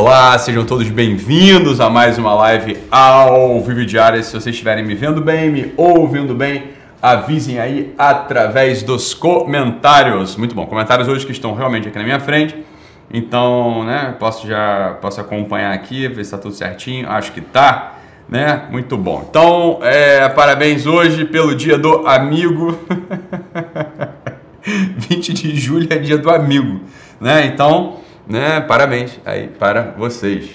Olá, sejam todos bem-vindos a mais uma live ao vivo diária. Se vocês estiverem me vendo bem, me ouvindo bem, avisem aí através dos comentários. Muito bom, comentários hoje que estão realmente aqui na minha frente. Então, né, posso já posso acompanhar aqui, ver se está tudo certinho. Acho que tá, né? Muito bom. Então, é, parabéns hoje pelo dia do amigo. 20 de julho é dia do amigo, né? Então, né? Parabéns aí para vocês.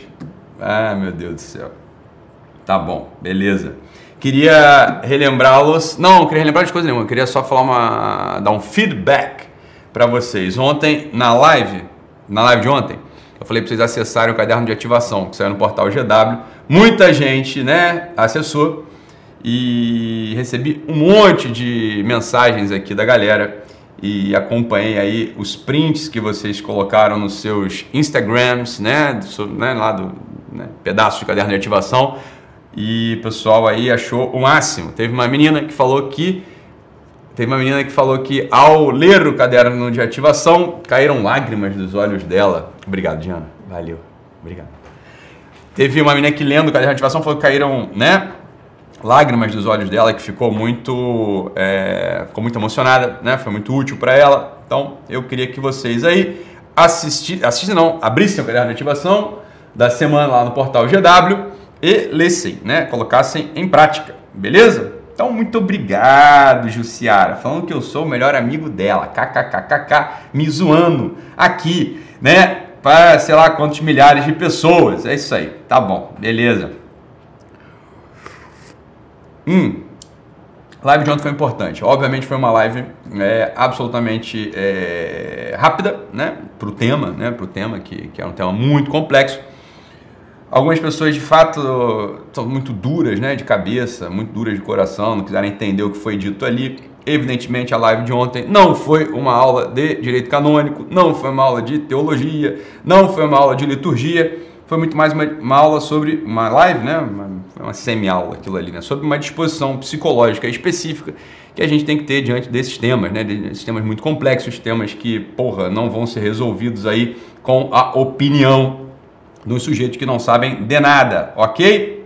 Ah, meu Deus do céu. Tá bom, beleza. Queria relembrá-los. Não, queria relembrar de coisa nenhuma. Queria só falar uma. dar um feedback para vocês. Ontem, na live, na live de ontem, eu falei para vocês acessarem o caderno de ativação que saiu no portal GW. Muita gente, né, acessou e recebi um monte de mensagens aqui da galera e acompanhei aí os prints que vocês colocaram nos seus Instagrams, né, do, né lá do né, pedaço de caderno de ativação. E o pessoal aí achou o máximo. Teve uma menina que falou que teve uma menina que falou que ao ler o caderno de ativação caíram lágrimas dos olhos dela. Obrigado, Diana. Valeu. Obrigado. Teve uma menina que lendo o caderno de ativação falou que caíram, né, lágrimas dos olhos dela, que ficou muito, é, ficou muito emocionada, né? Foi muito útil para ela. Então, eu queria que vocês aí assistir, assistem não, abrissem o caderno de ativação da semana lá no portal GW e lessem, né? Colocassem em prática, beleza? Então, muito obrigado, Jussiara, falando que eu sou o melhor amigo dela, kkkk, me zoando aqui, né? Para sei lá quantos milhares de pessoas. É isso aí, tá bom, beleza. Hum, live de ontem foi importante. Obviamente foi uma live é, absolutamente é, rápida, né? Para o tema, né? Para o tema que, que é um tema muito complexo. Algumas pessoas de fato são muito duras, né? De cabeça, muito duras de coração, não quiseram entender o que foi dito ali. Evidentemente a live de ontem não foi uma aula de direito canônico, não foi uma aula de teologia, não foi uma aula de liturgia foi muito mais uma, uma aula sobre uma live, né? Uma, uma semi-aula aquilo ali, né? Sobre uma disposição psicológica específica que a gente tem que ter diante desses temas, né? Desses temas muito complexos, temas que, porra, não vão ser resolvidos aí com a opinião dos sujeitos que não sabem de nada, ok?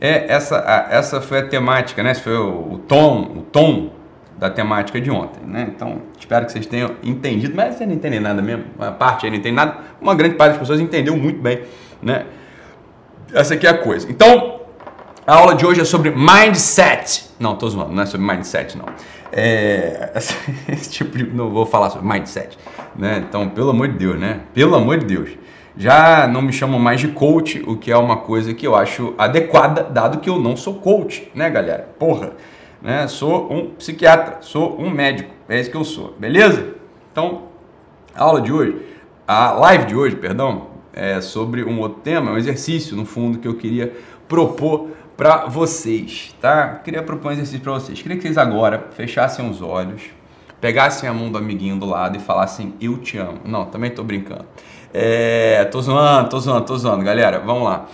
É, essa, a, essa foi a temática, né? Esse foi o, o tom, o tom da temática de ontem, né? Então, espero que vocês tenham entendido, mas vocês não entendem nada mesmo, uma parte aí não entende nada, uma grande parte das pessoas entendeu muito bem, né? Essa aqui é a coisa. Então, a aula de hoje é sobre mindset. Não, tô zoando, não é sobre mindset, não. É, esse tipo de, não vou falar sobre mindset, né? Então, pelo amor de Deus, né? Pelo amor de Deus. Já não me chamam mais de coach, o que é uma coisa que eu acho adequada, dado que eu não sou coach, né, galera? Porra né? Sou um psiquiatra, sou um médico, é isso que eu sou, beleza? Então, a aula de hoje, a live de hoje, perdão, é sobre um outro tema, um exercício, no fundo, que eu queria propor para vocês, tá? Queria propor um exercício para vocês. Queria que vocês agora fechassem os olhos, pegassem a mão do amiguinho do lado e falassem eu te amo. Não, também tô brincando. É, tô zoando, tô zoando, tô zoando, galera. Vamos lá.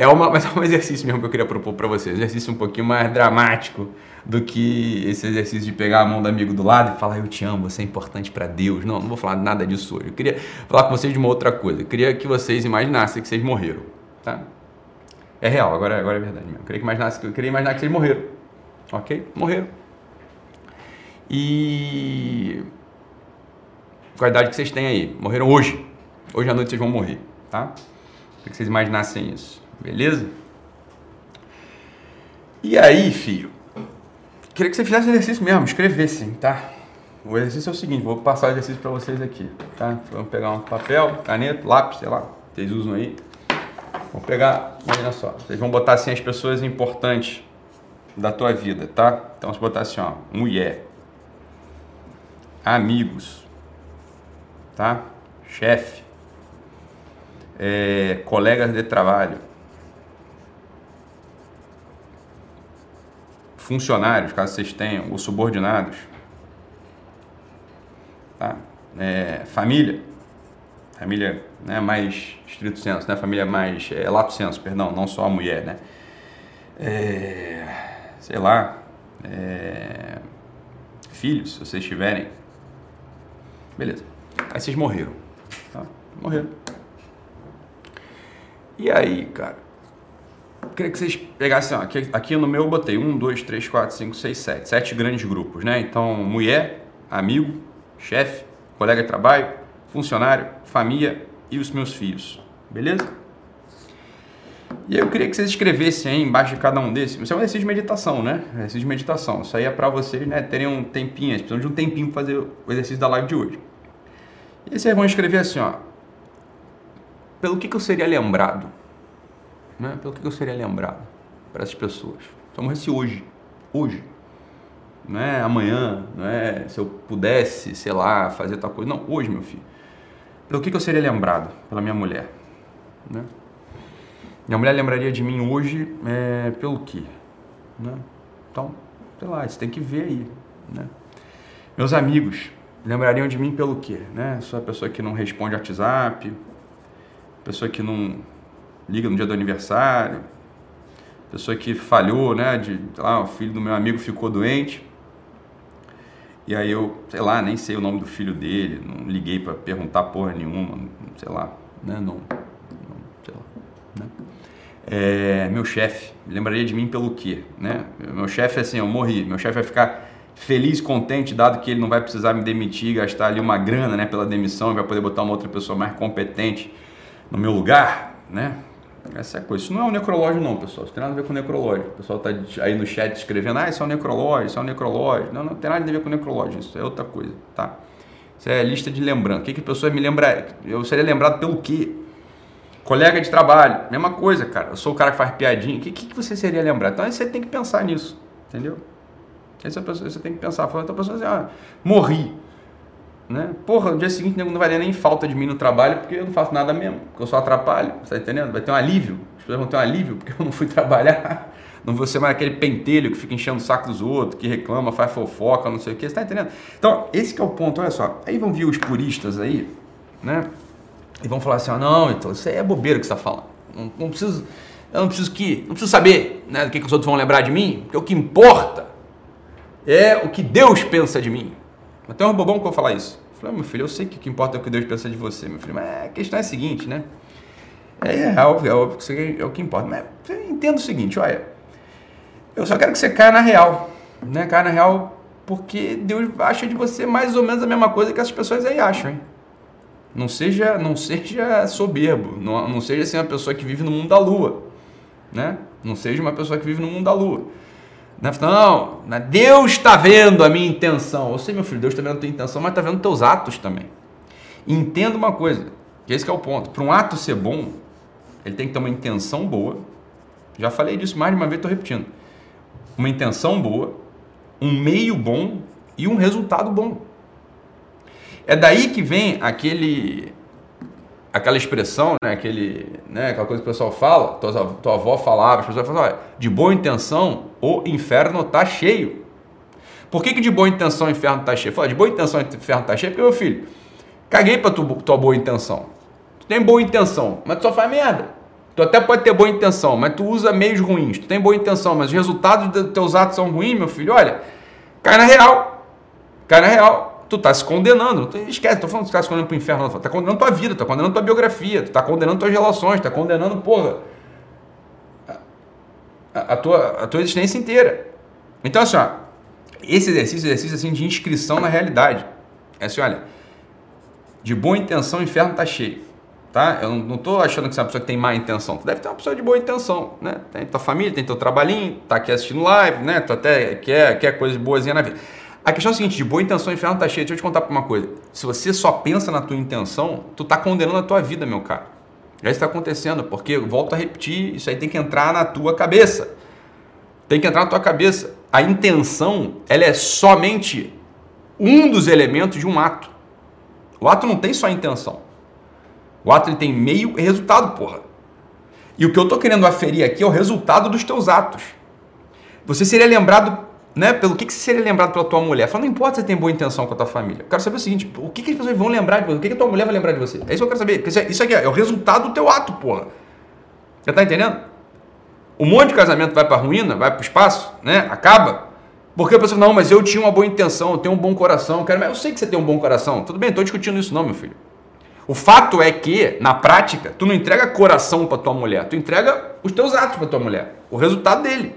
É uma, mas é um exercício mesmo que eu queria propor para vocês, um exercício um pouquinho mais dramático do que esse exercício de pegar a mão do amigo do lado e falar eu te amo, você é importante para Deus. Não, não vou falar nada disso hoje. Eu queria falar com vocês de uma outra coisa. Eu queria que vocês imaginassem que vocês morreram, tá? É real, agora, agora é verdade mesmo. Eu queria, que imaginasse, eu queria imaginar que vocês morreram. Ok? Morreram. E. Qual a idade que vocês têm aí? Morreram hoje. Hoje à noite vocês vão morrer, tá? Queria que vocês imaginassem isso. Beleza? E aí, filho? Queria que você fizesse exercício mesmo, escrevessem, tá? O exercício é o seguinte, vou passar o exercício para vocês aqui, tá? Vamos pegar um papel, caneta, lápis, sei lá, vocês usam aí. Vou pegar, olha só, vocês vão botar assim as pessoas importantes da tua vida, tá? Então, se botar assim, ó, mulher, amigos, tá? Chefe, é, colegas de trabalho, funcionários, caso vocês tenham, ou subordinados, tá? É, família, família né, mais estrito senso, né? família mais é, lato senso, perdão, não só a mulher, né? É, sei lá, é, filhos, se vocês tiverem, beleza. Aí vocês morreram, tá? Morreram. E aí, cara? Queria que vocês pegassem, ó, aqui, aqui no meu eu botei um, dois, três, quatro, cinco, seis, sete. Sete grandes grupos, né? Então, mulher, amigo, chefe, colega de trabalho, funcionário, família e os meus filhos. Beleza? E eu queria que vocês escrevessem aí embaixo de cada um desses. Isso é um exercício de meditação, né? Exercício de meditação. Isso aí é para vocês, né, terem um tempinho, vocês precisam de um tempinho para fazer o exercício da live de hoje. E vocês vão escrever assim, ó. Pelo que, que eu seria lembrado? Né? Pelo que, que eu seria lembrado para essas pessoas? Eu morresse hoje, hoje, não é amanhã, não é se eu pudesse, sei lá, fazer tal coisa. Não, hoje, meu filho. Pelo que, que eu seria lembrado pela minha mulher? Né? Minha mulher lembraria de mim hoje é, pelo quê? Né? Então, sei lá, você tem que ver aí. Né? Meus amigos lembrariam de mim pelo quê? Né? Sou a pessoa que não responde WhatsApp, pessoa que não liga no dia do aniversário, pessoa que falhou, né? De, lá, o filho do meu amigo ficou doente. E aí eu, sei lá, nem sei o nome do filho dele, não liguei para perguntar porra nenhuma, sei lá, né? Não, não sei lá, né? É, meu chefe, lembraria de mim pelo quê, né? Meu chefe, assim, eu morri, meu chefe vai ficar feliz, contente, dado que ele não vai precisar me demitir, gastar ali uma grana, né, pela demissão, vai poder botar uma outra pessoa mais competente no meu lugar, né? Essa é a coisa. Isso não é um necrológio, não, pessoal. Isso tem nada a ver com necrológio. O pessoal está aí no chat escrevendo, ah, isso é um necrológio, isso é um necrológio. Não, não tem nada a ver com necrológio, isso é outra coisa, tá? Isso é lista de lembrança. O que, que a pessoa me lembra? Eu seria lembrado pelo quê? Colega de trabalho, mesma coisa, cara. Eu sou o cara que faz piadinha. O que, que, você seria lembrado? Então aí você tem que pensar nisso, entendeu? Aí você tem que pensar. Então a pessoa assim, ah, morri. Né? Porra, no dia seguinte não vai nem falta de mim no trabalho porque eu não faço nada mesmo, porque eu só atrapalho, tá entendendo? Vai ter um alívio, as pessoas vão ter um alívio porque eu não fui trabalhar, não vou ser mais aquele pentelho que fica enchendo o saco dos outros, que reclama, faz fofoca, não sei o que, você tá entendendo? Então, esse é o ponto, olha só, aí vão vir os puristas aí, né? E vão falar assim, ah, não, então isso aí é bobeira que você tá falando, não, não preciso, eu não preciso que, não preciso saber né, do que, que os outros vão lembrar de mim, porque o que importa é o que Deus pensa de mim. Até um bobão que eu falar isso. Eu falei, meu filho, eu sei que o que importa é o que Deus pensa de você, meu filho, mas a questão é a seguinte, né? É, é óbvio, é óbvio que é o que importa. Mas entenda o seguinte, olha, eu só quero que você caia na real, né? Caia na real porque Deus acha de você mais ou menos a mesma coisa que essas pessoas aí acham, hein? Não seja, não seja soberbo, não, não seja assim uma pessoa que vive no mundo da lua, né? Não seja uma pessoa que vive no mundo da lua. Né? Não, Deus está vendo a minha intenção. Eu sei, meu filho, Deus está vendo a tua intenção, mas está vendo teus atos também. Entenda uma coisa, que esse que é o ponto. Para um ato ser bom, ele tem que ter uma intenção boa. Já falei disso mais de uma vez, estou repetindo. Uma intenção boa, um meio bom e um resultado bom. É daí que vem aquele aquela expressão, né, aquele, né, aquela coisa que o pessoal fala, tua, tua avó falava, as pessoas falavam, de boa intenção o inferno está cheio. Por que, que de boa intenção o inferno está cheio? Fala, de boa intenção o inferno está cheio porque, meu filho, caguei para tu, tua boa intenção. Tu tem boa intenção, mas tu só faz merda. Tu até pode ter boa intenção, mas tu usa meios ruins. Tu tem boa intenção, mas os resultados dos teus atos são ruins, meu filho. Olha, cai na real. Cai na real tu tá se condenando. Tu esquece, tô falando que tu tá se condenando pro inferno. Tá condenando tua vida, tá condenando tua biografia, tu tá condenando tuas relações, tá condenando, porra, a, tua, a tua existência inteira. Então, assim, ó, esse exercício, exercício assim, de inscrição na realidade. É assim, olha, de boa intenção o inferno tá cheio. Tá? Eu não estou achando que você é uma pessoa que tem má intenção. Tu deve ter uma pessoa de boa intenção, né? Tem tua família, tem teu trabalhinho, tá aqui assistindo live, né? Tu até quer, quer coisas boas na vida. A questão é a seguinte, de boa intenção, o inferno está cheio. Deixa eu te contar uma coisa. Se você só pensa na tua intenção, tu está condenando a tua vida, meu cara. Já está acontecendo, porque, volto a repetir, isso aí tem que entrar na tua cabeça. Tem que entrar na tua cabeça. A intenção, ela é somente um dos elementos de um ato. O ato não tem só intenção. O ato tem meio e resultado, porra. E o que eu estou querendo aferir aqui é o resultado dos teus atos. Você seria lembrado né, pelo que, que você seria lembrado pela tua mulher. Fala, não importa se você tem boa intenção com a tua família. Eu quero saber o seguinte, o que, que as pessoas vão lembrar de você? O que, que a tua mulher vai lembrar de você? É isso que eu quero saber. Isso aqui é, é o resultado do teu ato, porra. Você tá entendendo? Um monte de casamento vai pra ruína, vai pro espaço, né? Acaba. Porque a pessoa, não, mas eu tinha uma boa intenção, eu tenho um bom coração. Eu, quero... eu sei que você tem um bom coração. Tudo bem, tô discutindo isso não, meu filho. O fato é que, na prática, tu não entrega coração para tua mulher, tu entrega os teus atos para tua mulher, o resultado dele.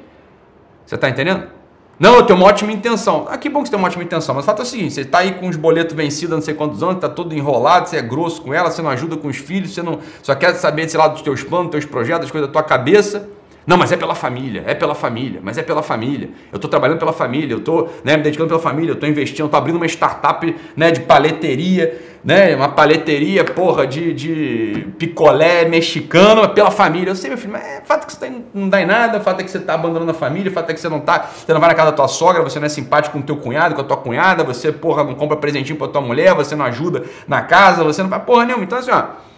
Você tá entendendo? Não, eu tenho uma ótima intenção. Ah, que bom que você tem uma ótima intenção. Mas o fato é o seguinte: você está aí com os boletos vencidos há não sei quantos anos, está todo enrolado, você é grosso com ela, você não ajuda com os filhos, você não só quer saber, sei lá, dos teus planos, dos teus projetos, das coisas da tua cabeça. Não, mas é pela família, é pela família, mas é pela família. Eu estou trabalhando pela família, eu estou né, me dedicando pela família, eu estou investindo, estou abrindo uma startup né, de paleteria, né, uma paleteria, porra, de, de picolé mexicano pela família. Eu sei, meu filho, mas é, fato é que você não dá em nada, fato é que você está abandonando a família, fato é que você não tá, você não vai na casa da tua sogra, você não é simpático com o teu cunhado, com a tua cunhada, você, porra, não compra presentinho para tua mulher, você não ajuda na casa, você não faz porra nenhuma. Então, assim, ó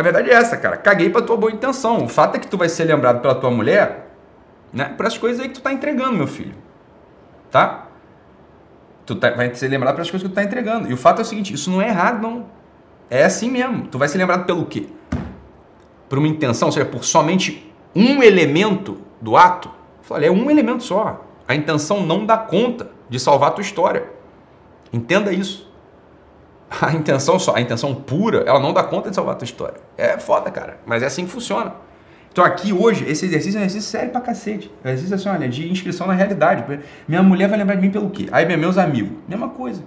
a verdade é essa, cara. Caguei pra tua boa intenção. O fato é que tu vai ser lembrado pela tua mulher, né? Por as coisas aí que tu tá entregando, meu filho. Tá? Tu tá, vai ser lembrado pelas coisas que tu tá entregando. E o fato é o seguinte, isso não é errado, não. É assim mesmo. Tu vai ser lembrado pelo quê? Por uma intenção, ou seja, por somente um elemento do ato. Olha, é um elemento só. A intenção não dá conta de salvar a tua história. Entenda isso. A intenção só, a intenção pura, ela não dá conta de salvar a tua história. É foda, cara. Mas é assim que funciona. Então aqui hoje, esse exercício é um exercício sério pra cacete. É um exercício assim, olha, de inscrição na realidade. Minha mulher vai lembrar de mim pelo quê? Aí meus amigos, mesma coisa.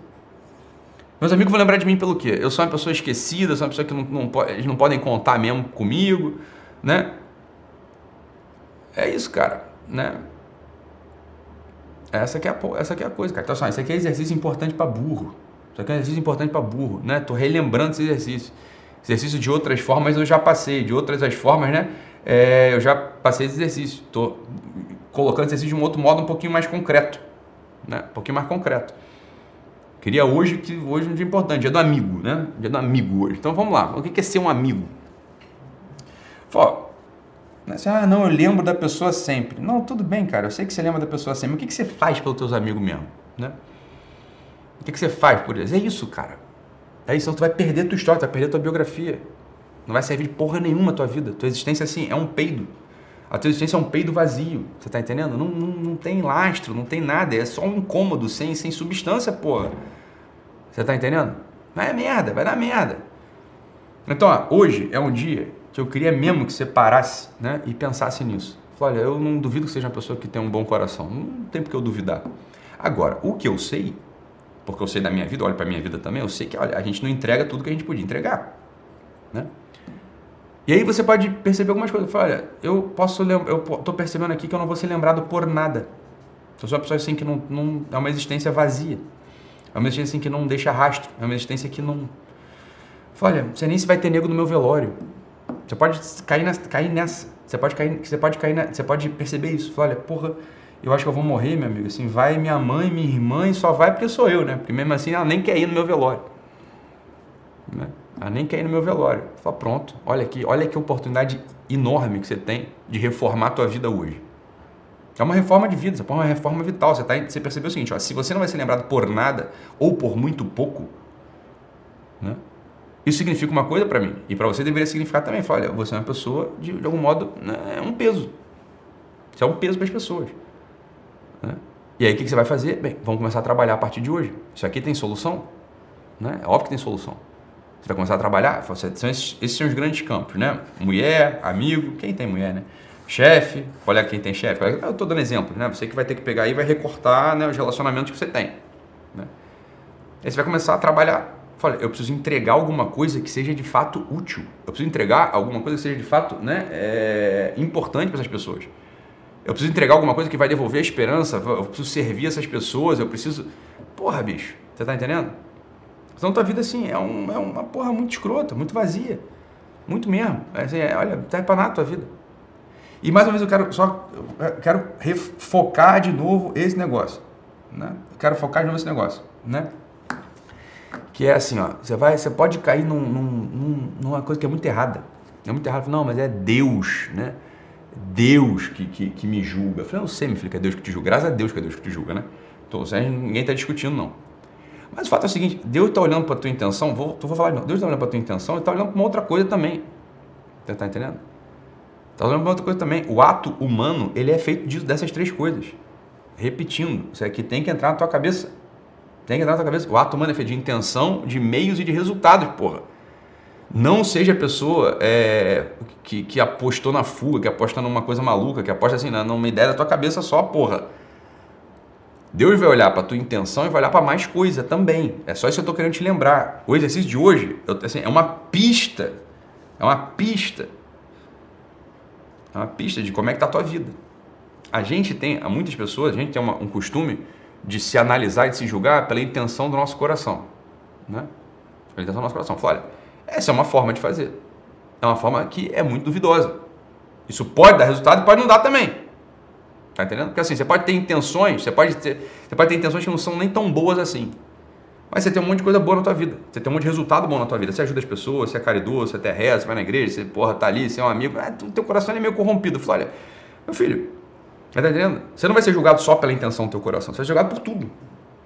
Meus amigos vão lembrar de mim pelo quê? Eu sou uma pessoa esquecida, sou uma pessoa que não, não, eles não podem contar mesmo comigo, né? É isso, cara, né? Essa é a, essa é a coisa, cara. Então, só, isso aqui é exercício importante para burro. Isso aqui é um exercício importante para burro, né? Tô relembrando esse exercício. Exercício de outras formas eu já passei, de outras as formas, né? É, eu já passei esse exercício. Tô colocando esse exercício de um outro modo um pouquinho mais concreto, né? Um pouquinho mais concreto. Queria hoje que hoje é um dia importante, dia do amigo, né? Dia do amigo hoje. Então vamos lá. O que é ser um amigo? Fala, assim, ah, não, eu lembro da pessoa sempre. Não, tudo bem, cara. Eu sei que você lembra da pessoa sempre. O que você faz pelos teus amigos mesmo, né? O que, que você faz por eles? É isso, cara. É isso, então tu vai perder tua história, tu vai perder tua biografia. Não vai servir de porra nenhuma a tua vida. Tua existência, assim, é um peido. A tua existência é um peido vazio. Você tá entendendo? Não, não, não tem lastro, não tem nada. É só um incômodo, sem, sem substância, porra. Você tá entendendo? Vai dar merda, vai dar merda. Então, ó, hoje é um dia que eu queria mesmo que você parasse né, e pensasse nisso. Falei, olha, eu não duvido que seja uma pessoa que tem um bom coração. Não tem por que eu duvidar. Agora, o que eu sei porque eu sei da minha vida, olho para a minha vida também, eu sei que olha, a gente não entrega tudo que a gente podia entregar. Né? E aí você pode perceber algumas coisas. Fala, olha, eu posso eu estou percebendo aqui que eu não vou ser lembrado por nada. Eu sou uma pessoa assim que não, não é uma existência vazia. É uma existência assim que não deixa rastro. É uma existência que não. Fala, olha, você nem se vai ter nego no meu velório. Você pode cair, nessa, cair nessa. Você pode cair, você pode cair, na, você pode perceber isso. Fala, olha, porra, eu acho que eu vou morrer, meu amigo. Assim, vai minha mãe, minha irmã e só vai porque sou eu, né? Porque mesmo assim ela nem quer ir no meu velório. Né? Ela nem quer ir no meu velório. Fala, pronto, olha aqui, olha que oportunidade enorme que você tem de reformar a tua vida hoje. É uma reforma de vida, é uma reforma vital. Você, tá, você percebeu o seguinte, ó, se você não vai ser lembrado por nada ou por muito pouco, né? Isso significa uma coisa para mim e para você deveria significar também. Fala, olha, você é uma pessoa de, de algum modo né, é um peso. Você é um peso para as pessoas. Né? E aí o que, você vai fazer? Bem, vamos começar a trabalhar a partir de hoje. Isso aqui tem solução? Né? É óbvio que tem solução. Você vai começar a trabalhar, são esses, esses são os grandes campos, né? Mulher, amigo, quem tem mulher, né? Chefe, olha quem tem chefe. Eu estou dando exemplo, né? Você que vai ter que pegar e vai recortar né, os relacionamentos que você tem. Né? Aí você vai começar a trabalhar. Olha, eu preciso entregar alguma coisa que seja de fato útil. Eu preciso entregar alguma coisa que seja de fato né, é, importante para essas pessoas. Eu preciso entregar alguma coisa que vai devolver a esperança, eu preciso servir essas pessoas, eu preciso. Porra, bicho, você tá entendendo? Então tua vida assim é, um, é uma porra muito escrota, muito vazia. Muito mesmo. É, assim, é, olha, tá para nada a tua vida. E mais uma vez eu quero só eu quero refocar de novo esse negócio. Né? Eu quero focar de novo esse negócio. Né? Que é assim, ó, você vai, você pode cair num, num, numa coisa que é muito errada. É muito errado. Não, mas é Deus, né? Deus que, que, que, me julga. Eu falei, não sei, meu filho, que é Deus que te julga. Graças a Deus que é Deus que te julga, né? Então, ninguém está discutindo, não. Mas o fato é o seguinte, Deus está olhando para a tua intenção, vou, vou falar, não, Deus está olhando para a tua intenção e está olhando para uma outra coisa também. Você está entendendo? Está olhando para outra coisa também. O ato humano, ele é feito disso, dessas três coisas. Repetindo, isso aqui tem que entrar na tua cabeça. Tem que entrar na tua cabeça. O ato humano é feito de intenção, de meios e de resultados, porra. Não seja a pessoa é, que, que apostou na fuga, que aposta numa coisa maluca, que aposta assim, numa ideia da tua cabeça só, porra. Deus vai olhar para tua intenção e vai olhar para mais coisa também. É só isso que eu estou querendo te lembrar. O exercício de hoje eu, assim, é uma pista. É uma pista. É uma pista de como é que está a tua vida. A gente tem, muitas pessoas, a gente tem uma, um costume de se analisar e de se julgar pela intenção do nosso coração. Né? Pela intenção do nosso coração. Fala, olha, essa é uma forma de fazer. É uma forma que é muito duvidosa. Isso pode dar resultado e pode não dar também. Tá entendendo? Porque assim, você pode ter intenções, você pode ter, você pode ter intenções que não são nem tão boas assim. Mas você tem um monte de coisa boa na tua vida. Você tem um monte de resultado bom na tua vida. Você ajuda as pessoas, você é caridoso, você até reza, você vai na igreja, você porra, tá ali, você é um amigo. É, teu coração é meio corrompido. Fala, olha, meu filho, tá entendendo? Você não vai ser julgado só pela intenção do teu coração, você vai ser julgado por tudo.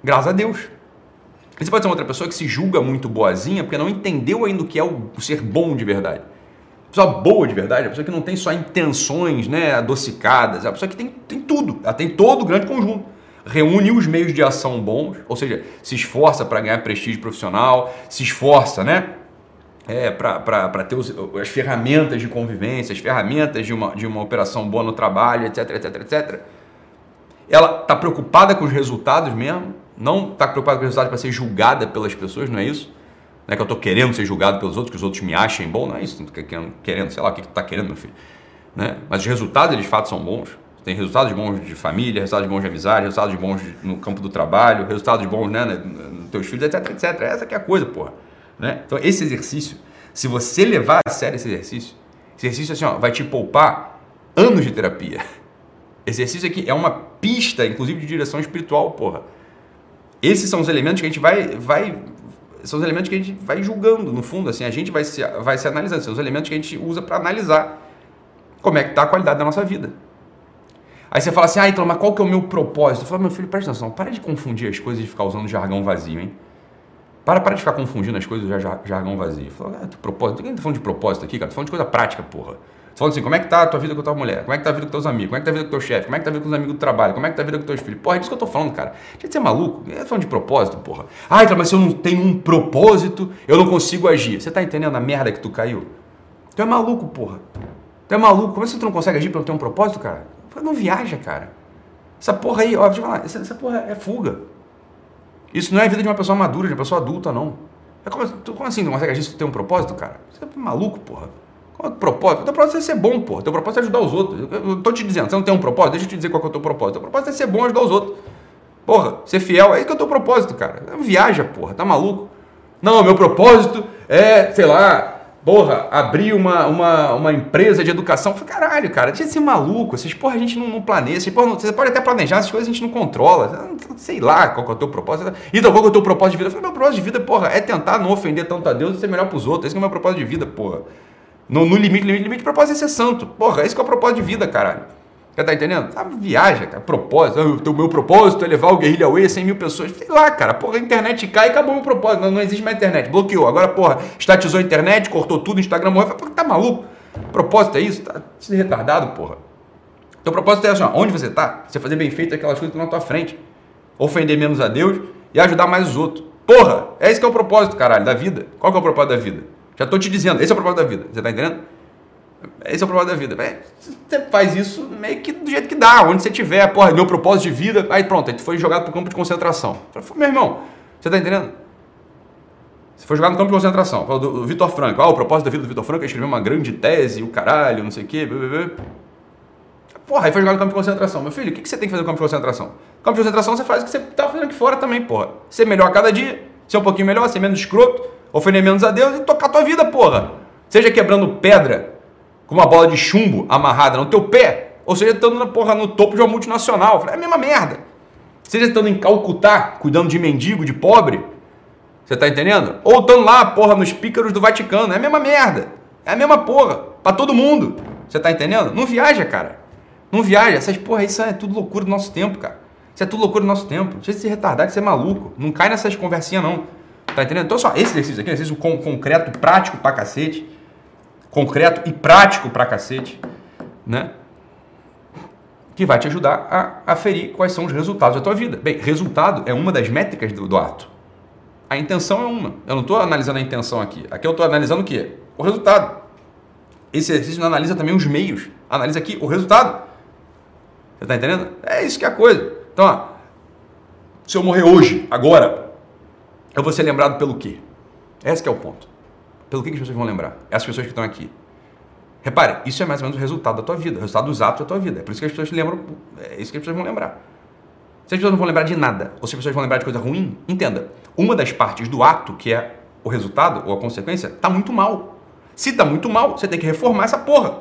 Graças a Deus. Você pode ser uma outra pessoa que se julga muito boazinha porque não entendeu ainda o que é o ser bom de verdade. A pessoa boa de verdade, a pessoa que não tem só intenções né, adocicadas, é a pessoa que tem, tem tudo, ela tem todo o grande conjunto. Reúne os meios de ação bons, ou seja, se esforça para ganhar prestígio profissional, se esforça né, é, para ter os, as ferramentas de convivência, as ferramentas de uma, de uma operação boa no trabalho, etc, etc, etc. Ela está preocupada com os resultados mesmo, não está preocupado com os resultados para ser julgada pelas pessoas, não é isso? Não é que eu estou querendo ser julgado pelos outros, que os outros me achem bom, não é isso. Não querendo, querendo, sei lá, o que, tu está querendo, meu filho. Né? Mas os resultados, de fato são bons. Tem resultados bons de família, resultados bons de amizade, resultados bons no campo do trabalho, resultados bons né, nos teus filhos, etc, etc. Essa que é a coisa, porra. Né? Então, esse exercício, se você levar a sério esse exercício, esse exercício assim, ó, vai te poupar anos de terapia. Esse exercício aqui é uma pista, inclusive, de direção espiritual, porra. Esses são os elementos que a gente vai, vai são os elementos que a gente vai julgando, no fundo, assim, a gente vai se, vai se analisando, são os elementos que a gente usa para analisar como é que está a qualidade da nossa vida. Aí você fala assim, ah, então, mas qual que é o meu propósito? Eu falo, meu filho, presta atenção, para de confundir as coisas e ficar usando jargão vazio, hein? Para, para de ficar confundindo as coisas do jargão vazio. Eu falo, ah, propósito, quem tá falando de propósito aqui, cara? Tô falando de coisa prática, porra falando assim, como é que tá a tua vida com a tua mulher? Como é que tá a vida com teus amigos? Como é que tá a vida com teu chefe? Como é que tá a vida com os amigos do trabalho? Como é que tá a vida com teus filhos? Porra, é disso que eu tô falando, cara. Gente, você é maluco? Eu tô falando de propósito, porra. Ah, então, mas se eu não tenho um propósito, eu não consigo agir. Você tá entendendo a merda que tu caiu? Tu é maluco, porra. Tu é maluco. Como é que tu não consegue agir pra não ter um propósito, cara? Não viaja, cara. Essa porra aí, ó, deixa eu falar, essa, essa porra é fuga. Isso não é a vida de uma pessoa madura, de uma pessoa adulta, não. É como, como assim não consegue agir se tu tem um propósito, cara? Você é maluco, porra. Qual é o propósito? O teu propósito é ser bom, pô. O teu propósito é ajudar os outros. Eu tô te dizendo, você não tem um propósito? Deixa eu te dizer qual é o teu propósito. O teu propósito é ser bom ajudar os outros. Porra, ser fiel, é isso que é o teu propósito, cara. Viaja, porra, tá maluco? Não, meu propósito é, sei lá, porra, abrir uma, uma, uma empresa de educação. Falei, caralho, cara, tinha que ser maluco. Essas porra a gente não, não planeja. Porra, você pode até planejar, essas coisas a gente não controla. Sei lá qual é o teu propósito. Então, qual é o teu propósito de vida? Eu falei, meu propósito de vida, porra, é tentar não ofender tanto a Deus e ser melhor pros outros. Esse é o meu propósito de vida, porra. No, no limite, limite, limite, propósito é ser santo. Porra, esse que é o propósito de vida, caralho. Você tá entendendo? Sabe, viaja, cara. Propósito. O meu propósito é levar o Guerrilha Away 100 mil pessoas. Sei lá, cara. Porra, a internet cai e acabou o meu propósito. Não, não existe mais internet. Bloqueou. Agora, porra, estatizou a internet, cortou tudo, Instagram morreu. Porra, tá maluco? Propósito é isso? Tá se retardado, porra. Então, propósito é assim, ó, onde você tá? Você fazer bem feito aquelas coisas que estão na tua frente. Ofender menos a Deus e ajudar mais os outros. Porra, é esse que é o propósito, caralho, da vida. Qual que é o propósito da vida? Já estou te dizendo, esse é o propósito da vida. Você está entendendo? Esse é o propósito da vida. É, você faz isso meio que do jeito que dá, onde você tiver, porra, meu propósito de vida. Aí pronto, aí tu foi jogado para o campo de concentração. Meu irmão, você está entendendo? Você foi jogado no campo de concentração. Fala do Vitor Franco. Ah, o propósito da vida do Vitor Franco é escrever uma grande tese, o caralho, não sei o quê. Blá, blá, blá. Porra, aí foi jogado no campo de concentração. Meu filho, o que você tem que fazer no campo de concentração? No campo de concentração você faz o que você está fazendo aqui fora também, porra. Ser melhor a cada dia, ser um pouquinho melhor, ser menos escroto ofender menos a Deus e tocar a tua vida, porra. Seja quebrando pedra com uma bola de chumbo amarrada no teu pé, ou seja, estando na porra no topo de uma multinacional. É a mesma merda. Seja estando em Calcutá, cuidando de mendigo, de pobre, você tá entendendo? Ou estando lá, porra, nos pícaros do Vaticano. É a mesma merda. É a mesma porra. Pra todo mundo. Você tá entendendo? Não viaja, cara. Não viaja. Essas porra, isso é tudo loucura do nosso tempo, cara. Isso é tudo loucura do nosso tempo. Deixa de se retardar, que você é maluco. Não cai nessas conversinhas, não. Tá entendendo? Então, só esse exercício aqui, exercício com, concreto, prático pra cacete. Concreto e prático pra cacete, né? Que vai te ajudar a aferir quais são os resultados da tua vida. Bem, resultado é uma das métricas do, do ato. A intenção é uma. Eu não estou analisando a intenção aqui. Aqui eu estou analisando o quê? O resultado. Esse exercício não analisa também os meios. Analisa aqui o resultado. Você está entendendo? É isso que é a coisa. Então, ó, se eu morrer hoje, agora, eu vou ser lembrado pelo quê? Esse é o ponto. Pelo que, que as pessoas vão lembrar? Essas pessoas que estão aqui. Repare, isso é mais ou menos o resultado da tua vida, o resultado dos atos da tua vida. É por isso que as pessoas lembram, é isso que as pessoas vão lembrar. Se as pessoas não vão lembrar de nada, ou se as pessoas vão lembrar de coisa ruim, entenda. Uma das partes do ato, que é o resultado ou a consequência, está muito mal. Se está muito mal, você tem que reformar essa porra.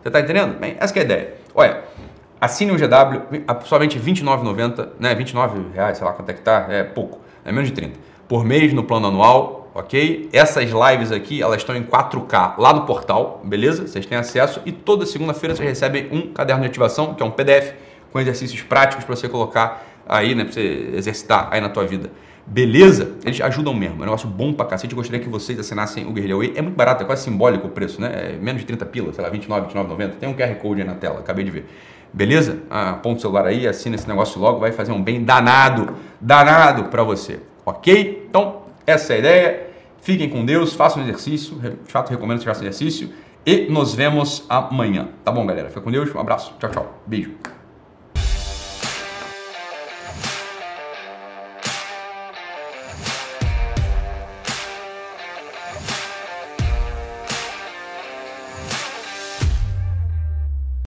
Você está entendendo? Bem, essa é a ideia. Olha, assine o GW, somente R$29,90, né? 29 reais, sei lá quanto é que tá, é pouco, é menos de 30. Por mês no plano anual, ok? Essas lives aqui, elas estão em 4K lá no portal, beleza? Vocês têm acesso e toda segunda-feira vocês recebem um caderno de ativação, que é um PDF com exercícios práticos para você colocar aí, né, para você exercitar aí na tua vida. Beleza? Eles ajudam mesmo. É um negócio bom pra cacete. Eu gostaria que vocês assinassem o Guerrilha Way. É muito barato, é quase simbólico o preço, né? É menos de 30 pila, sei lá, 29, 29,90. Tem um QR Code aí na tela, acabei de ver. Beleza? Ah, aponta o celular aí, assina esse negócio logo, vai fazer um bem danado, danado para você. Ok? Então, essa é a ideia. Fiquem com Deus, façam um exercício. De fato, recomendo que você faça exercício. E nos vemos amanhã. Tá bom, galera? Fica com Deus. Um abraço. Tchau, tchau. Beijo.